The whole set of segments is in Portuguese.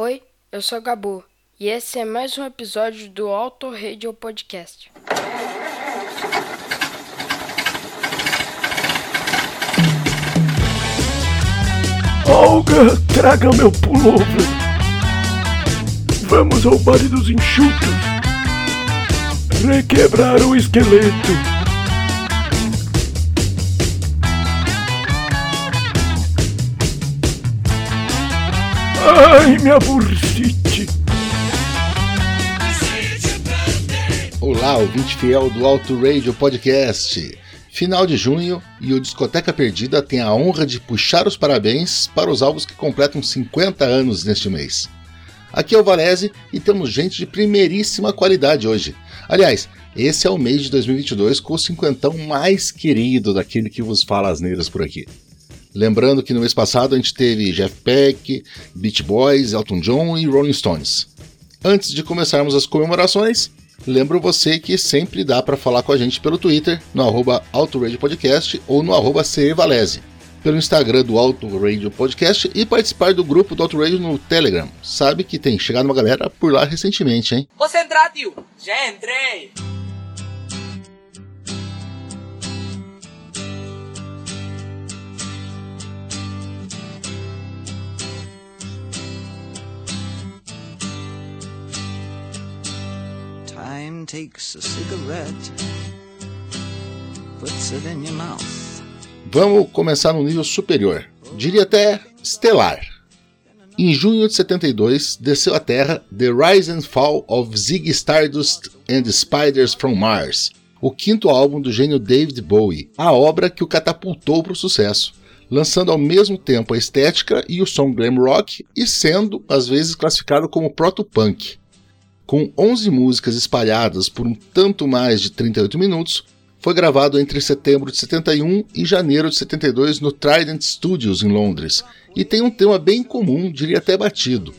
Oi, eu sou Gabu e esse é mais um episódio do Auto Radio Podcast. Olga, traga meu pullover. Vamos ao baile dos enxutos. Requebrar o esqueleto. Ai, minha bursite. Olá, ouvinte fiel do Auto Radio Podcast. Final de junho e o Discoteca Perdida tem a honra de puxar os parabéns para os álbuns que completam 50 anos neste mês. Aqui é o Valese e temos gente de primeiríssima qualidade hoje. Aliás, esse é o mês de 2022 com o cinquentão mais querido daquele que vos fala as neiras por aqui. Lembrando que no mês passado a gente teve Jeff Beck, Beach Boys, Elton John e Rolling Stones. Antes de começarmos as comemorações, lembro você que sempre dá para falar com a gente pelo Twitter, no arroba Podcast ou no arroba Valese, pelo Instagram do Auto Radio Podcast e participar do grupo do Auto Radio no Telegram. Sabe que tem chegado uma galera por lá recentemente, hein? Você entrar, tio? Já entrei! Takes a cigarette, puts it in your mouth. Vamos começar no nível superior, diria até estelar. Em junho de 72, desceu à Terra The Rise and Fall of Ziggy Stardust and Spiders from Mars, o quinto álbum do gênio David Bowie, a obra que o catapultou para o sucesso, lançando ao mesmo tempo a estética e o som glam rock e sendo, às vezes, classificado como proto-punk. Com 11 músicas espalhadas por um tanto mais de 38 minutos, foi gravado entre setembro de 71 e janeiro de 72 no Trident Studios em Londres e tem um tema bem comum, diria até batido.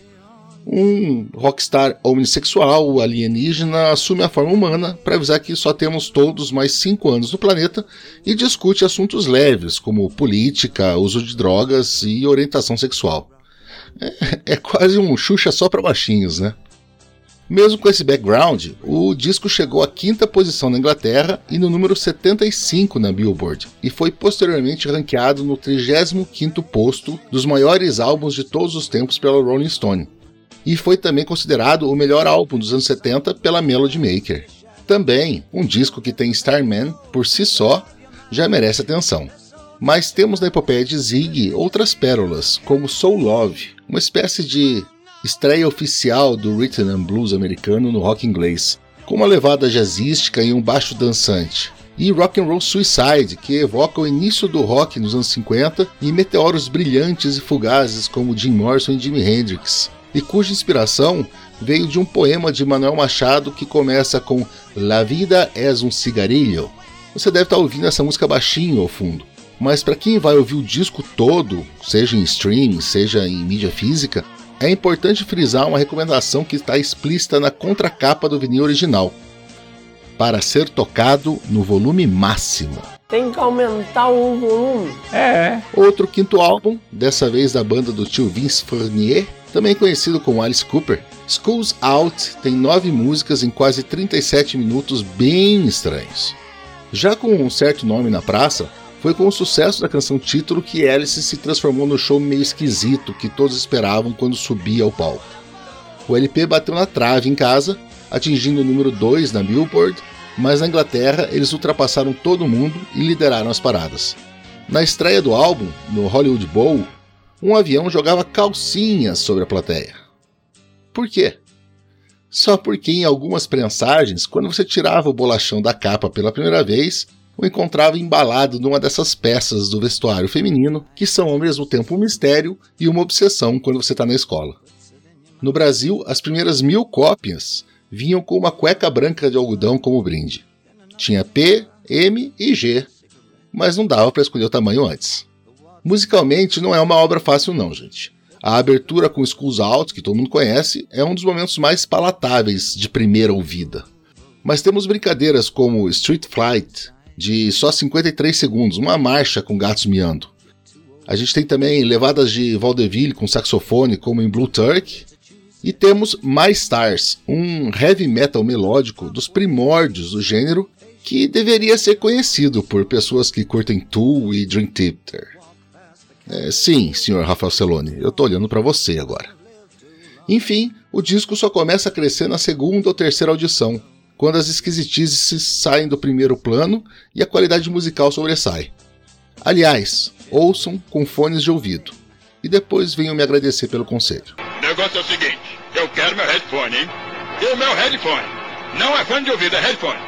Um rockstar homossexual alienígena assume a forma humana para avisar que só temos todos mais 5 anos no planeta e discute assuntos leves como política, uso de drogas e orientação sexual. É, é quase um Xuxa só para baixinhos, né? Mesmo com esse background, o disco chegou à quinta posição na Inglaterra e no número 75 na Billboard, e foi posteriormente ranqueado no 35º posto dos maiores álbuns de todos os tempos pela Rolling Stone. E foi também considerado o melhor álbum dos anos 70 pela Melody Maker. Também, um disco que tem Starman por si só já merece atenção. Mas temos na epopeia de Zig outras pérolas, como Soul Love, uma espécie de estreia oficial do rhythm and blues americano no rock inglês, com uma levada jazzística e um baixo dançante. E Rock and Roll Suicide, que evoca o início do rock nos anos 50 e meteoros brilhantes e fugazes como Jim Morrison e Jimi Hendrix, e cuja inspiração veio de um poema de Manuel Machado que começa com La vida es um cigarillo. Você deve estar ouvindo essa música baixinho ao fundo. Mas para quem vai ouvir o disco todo, seja em streaming, seja em mídia física, é importante frisar uma recomendação que está explícita na contracapa do vinil original, para ser tocado no volume máximo. Tem que aumentar o volume. É. Outro quinto álbum, dessa vez da banda do tio Vince Fournier, também conhecido como Alice Cooper, Schools Out tem nove músicas em quase 37 minutos bem estranhos. Já com um certo nome na praça, foi com o sucesso da canção título que Alice se transformou no show meio esquisito que todos esperavam quando subia ao palco. O LP bateu na trave em casa, atingindo o número 2 na Billboard, mas na Inglaterra eles ultrapassaram todo mundo e lideraram as paradas. Na estreia do álbum, no Hollywood Bowl, um avião jogava calcinhas sobre a plateia. Por quê? Só porque em algumas prensagens, quando você tirava o bolachão da capa pela primeira vez, o encontrava embalado numa dessas peças do vestuário feminino que são ao mesmo tempo um mistério e uma obsessão quando você está na escola. No Brasil, as primeiras mil cópias vinham com uma cueca branca de algodão como brinde. Tinha P, M e G, mas não dava para escolher o tamanho antes. Musicalmente, não é uma obra fácil, não, gente. A abertura com Schools Out, que todo mundo conhece, é um dos momentos mais palatáveis de primeira ouvida. Mas temos brincadeiras como Street Flight, de só 53 segundos, uma marcha com gatos miando. A gente tem também levadas de vaudeville com saxofone, como em Blue Turk, E temos My Stars, um heavy metal melódico dos primórdios do gênero que deveria ser conhecido por pessoas que curtem Tool e Dream Theater. É, sim, senhor Rafael Celone, eu tô olhando para você agora. Enfim, o disco só começa a crescer na segunda ou terceira audição, quando as esquisitices saem do primeiro plano e a qualidade musical sobressai. Aliás, ouçam com fones de ouvido e depois venham me agradecer pelo conselho. O negócio é o seguinte: eu quero meu headphone, hein? E o meu headphone? Não é fone de ouvido, é headphone.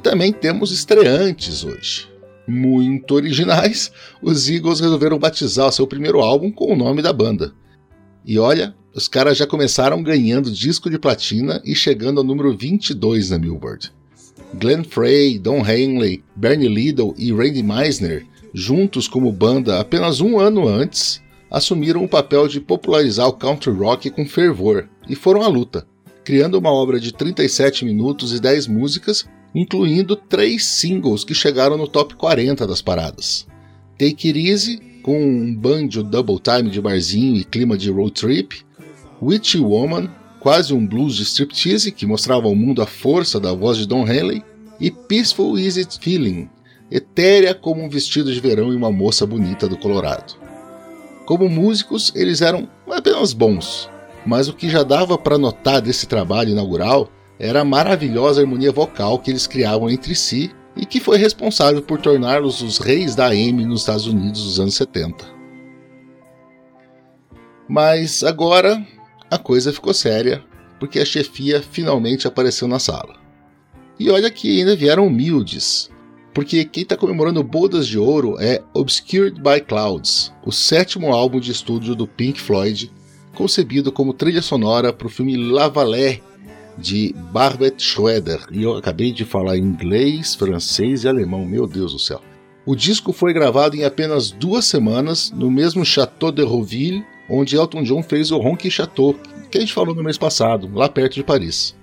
Também temos estreantes hoje. Muito originais, os Eagles resolveram batizar seu primeiro álbum com o nome da banda. E olha, os caras já começaram ganhando disco de platina e chegando ao número 22 na Billboard. Glenn Frey, Don Henley, Bernie Liddell e Randy Meisner, juntos como banda apenas um ano antes, assumiram o papel de popularizar o country rock com fervor e foram à luta, criando uma obra de 37 minutos e 10 músicas incluindo três singles que chegaram no top 40 das paradas. Take It Easy, com um banjo double time de barzinho e clima de road trip, Witchy Woman, quase um blues de striptease que mostrava ao mundo a força da voz de Don Henley, e Peaceful Easy Feeling, etérea como um vestido de verão e uma moça bonita do Colorado. Como músicos, eles eram apenas bons, mas o que já dava para notar desse trabalho inaugural era a maravilhosa harmonia vocal que eles criavam entre si e que foi responsável por torná-los os reis da AM nos Estados Unidos dos anos 70. Mas agora a coisa ficou séria, porque a chefia finalmente apareceu na sala. E olha que ainda vieram humildes, porque quem está comemorando bodas de ouro é Obscured by Clouds, o sétimo álbum de estúdio do Pink Floyd, concebido como trilha sonora para o filme La Vallée de Barbet Schroeder. E eu acabei de falar inglês, francês e alemão, meu Deus do céu. O disco foi gravado em apenas duas semanas no mesmo Chateau de Roville, onde Elton John fez o Ronky Chateau, que a gente falou no mês passado, lá perto de Paris.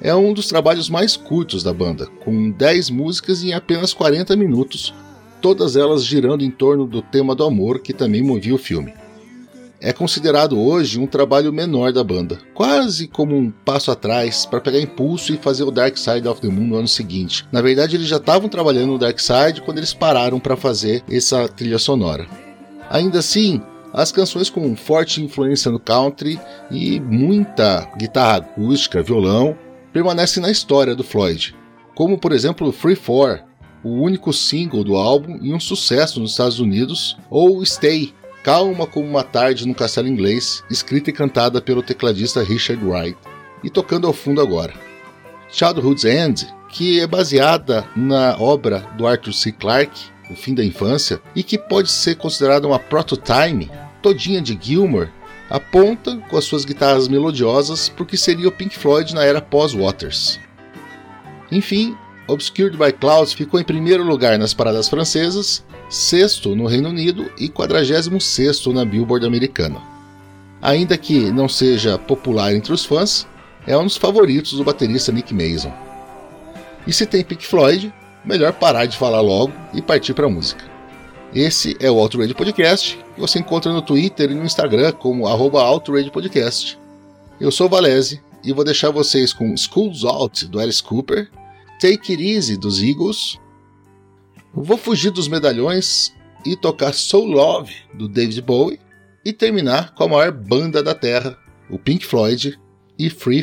É um dos trabalhos mais curtos da banda, com 10 músicas em apenas 40 minutos, todas elas girando em torno do tema do amor que também movia o filme é considerado hoje um trabalho menor da banda, quase como um passo atrás para pegar impulso e fazer o Dark Side of the Moon no ano seguinte. Na verdade, eles já estavam trabalhando no Dark Side quando eles pararam para fazer essa trilha sonora. Ainda assim, as canções com forte influência no country e muita guitarra acústica, violão, permanecem na história do Floyd, como por exemplo Free For, o único single do álbum e um sucesso nos Estados Unidos, ou Stay, Calma como uma tarde no castelo inglês, escrita e cantada pelo tecladista Richard Wright, e tocando ao fundo agora. Childhood's End, que é baseada na obra do Arthur C. Clarke, O Fim da Infância, e que pode ser considerada uma prototype todinha de Gilmour, aponta com as suas guitarras melodiosas porque seria o Pink Floyd na era pós-Waters. Enfim, Obscured by Clouds ficou em primeiro lugar nas paradas francesas sexto no Reino Unido e 46 na Billboard americana. Ainda que não seja popular entre os fãs, é um dos favoritos do baterista Nick Mason. E se tem Pink Floyd, melhor parar de falar logo e partir para a música. Esse é o Outrage Podcast, que você encontra no Twitter e no Instagram como Outrage Podcast. Eu sou Valese e vou deixar vocês com Schools Out do Alice Cooper, Take It Easy dos Eagles, Vou fugir dos medalhões e tocar Soul Love do David Bowie e terminar com a maior banda da Terra, o Pink Floyd e Free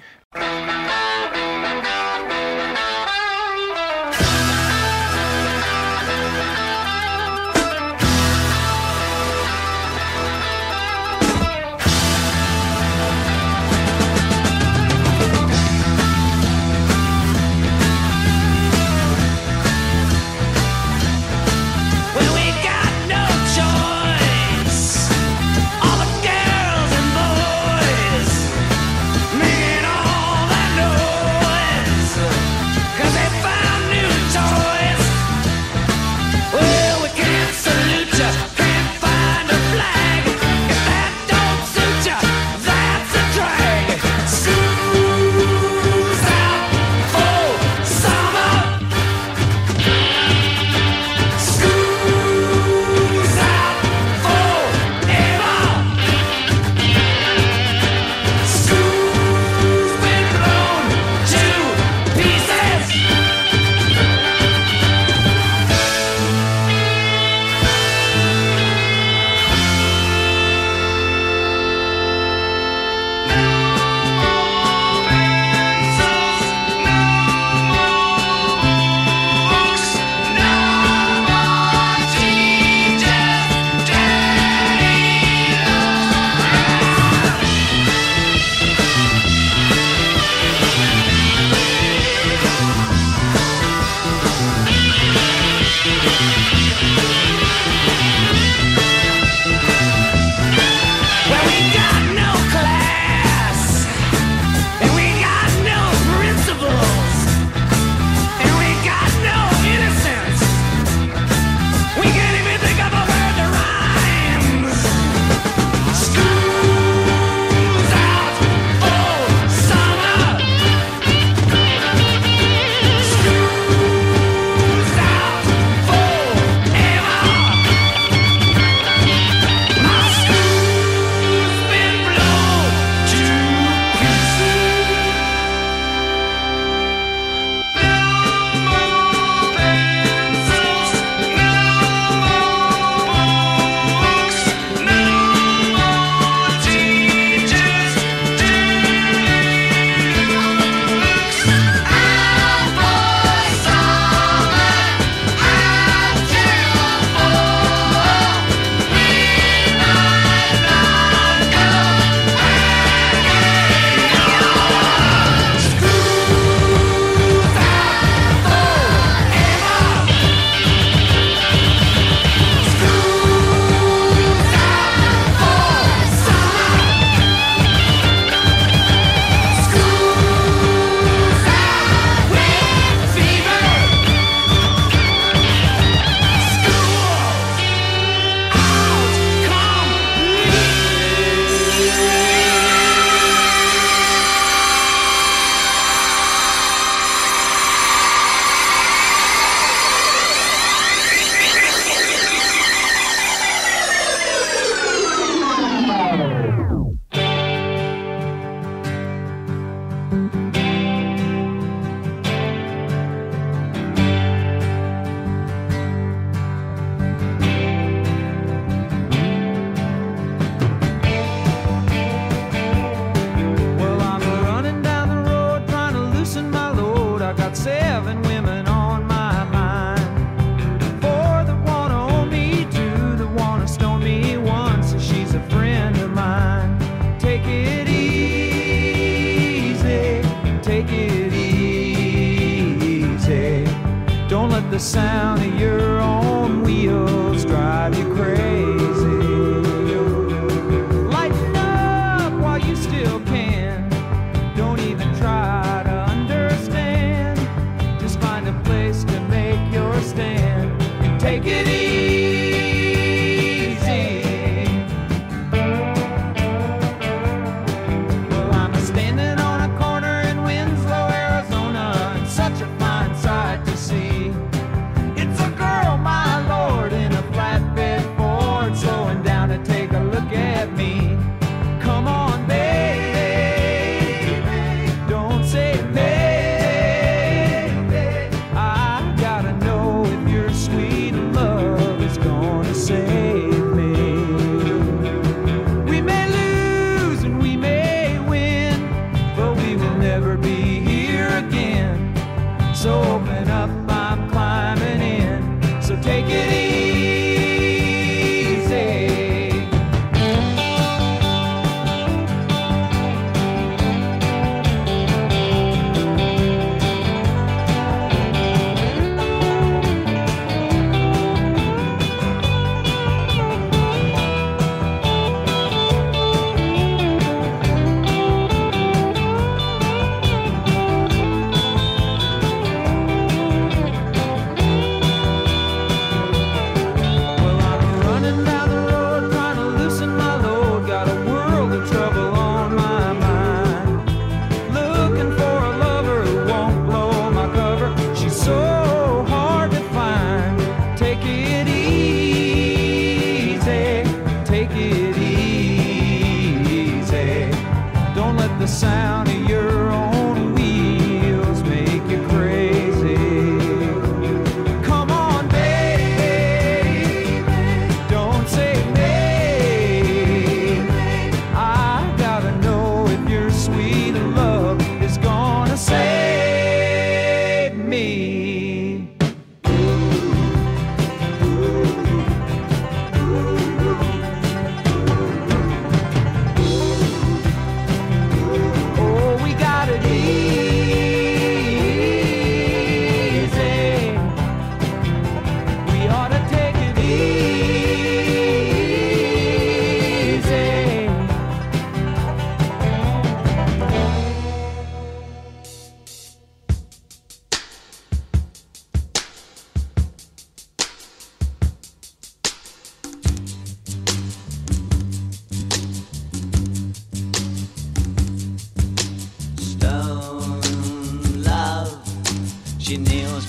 I got seven women on my mind. Four that wanna own me, two that wanna stone me, one says she's a friend of mine. Take it easy, take it easy. Don't let the sound of you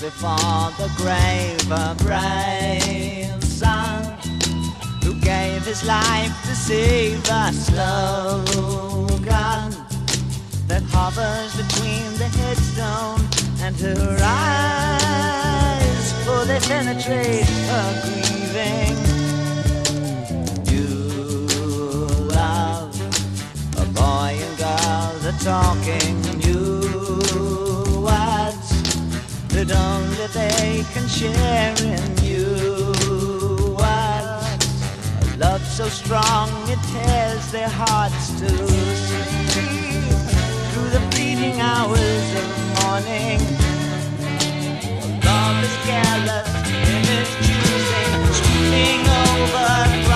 before the grave a brave son who gave his life to see the slogan that hovers between the headstone and her eyes, for they penetrate her grieving. You love a boy and girl are talking. only they can share in you. What? A love so strong it tears their hearts to sleep through the bleeding hours of morning. Love is careless in its choosing, swooning over.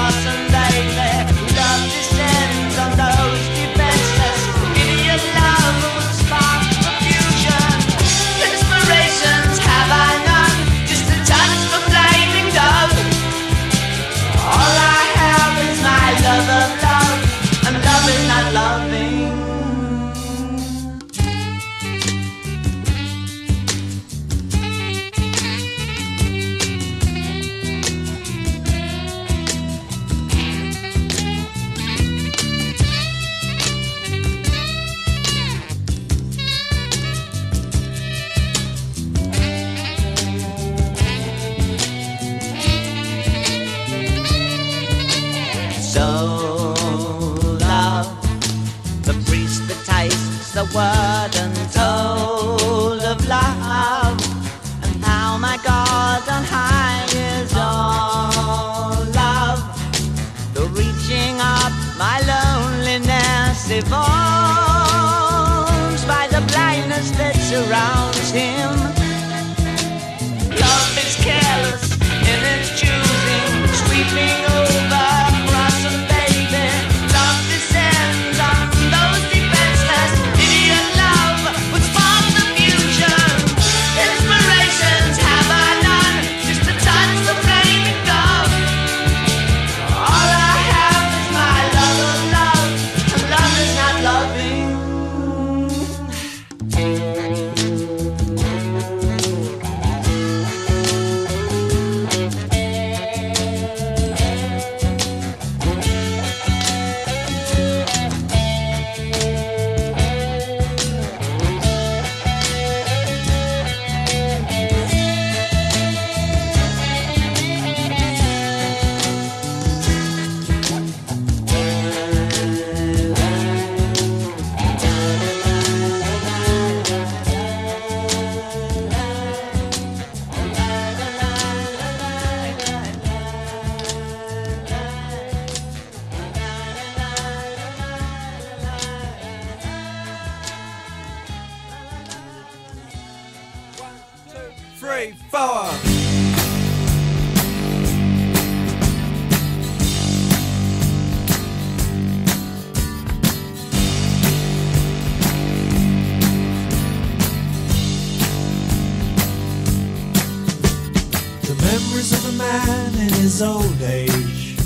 Age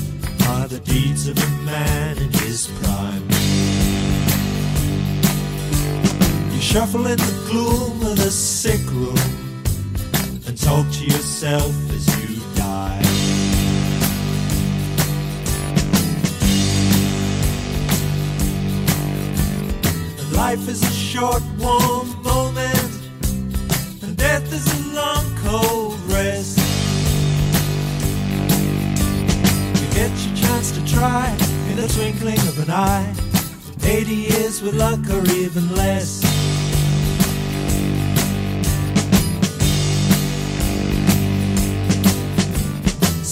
are the deeds of a man in his prime. You shuffle in the gloom of the sick room and talk to yourself as you die. And life is a short, warm moment, and death is a long, cold try in the twinkling of an eye. 80 years with luck or even less.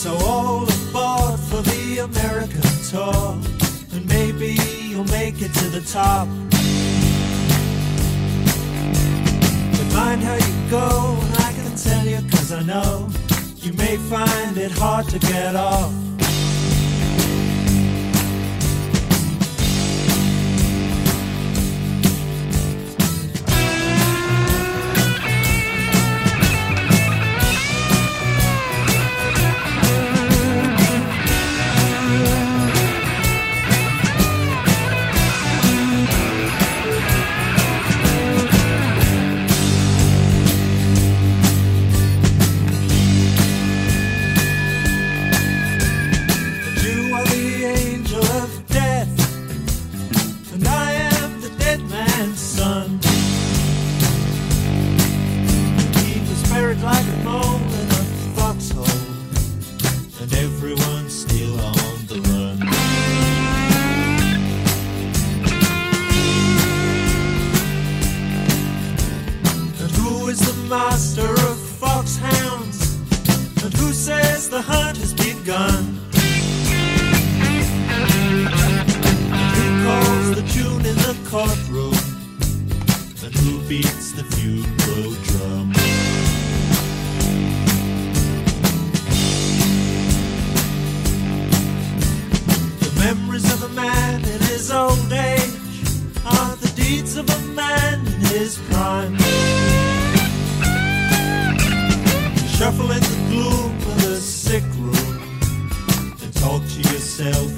So all aboard for the American tour. And maybe you'll make it to the top. But mind how you go, and I can tell you cause I know you may find it hard to get off. Memories of a man in his old age are the deeds of a man in his prime. Shuffle in the gloom of the sick room and talk to yourself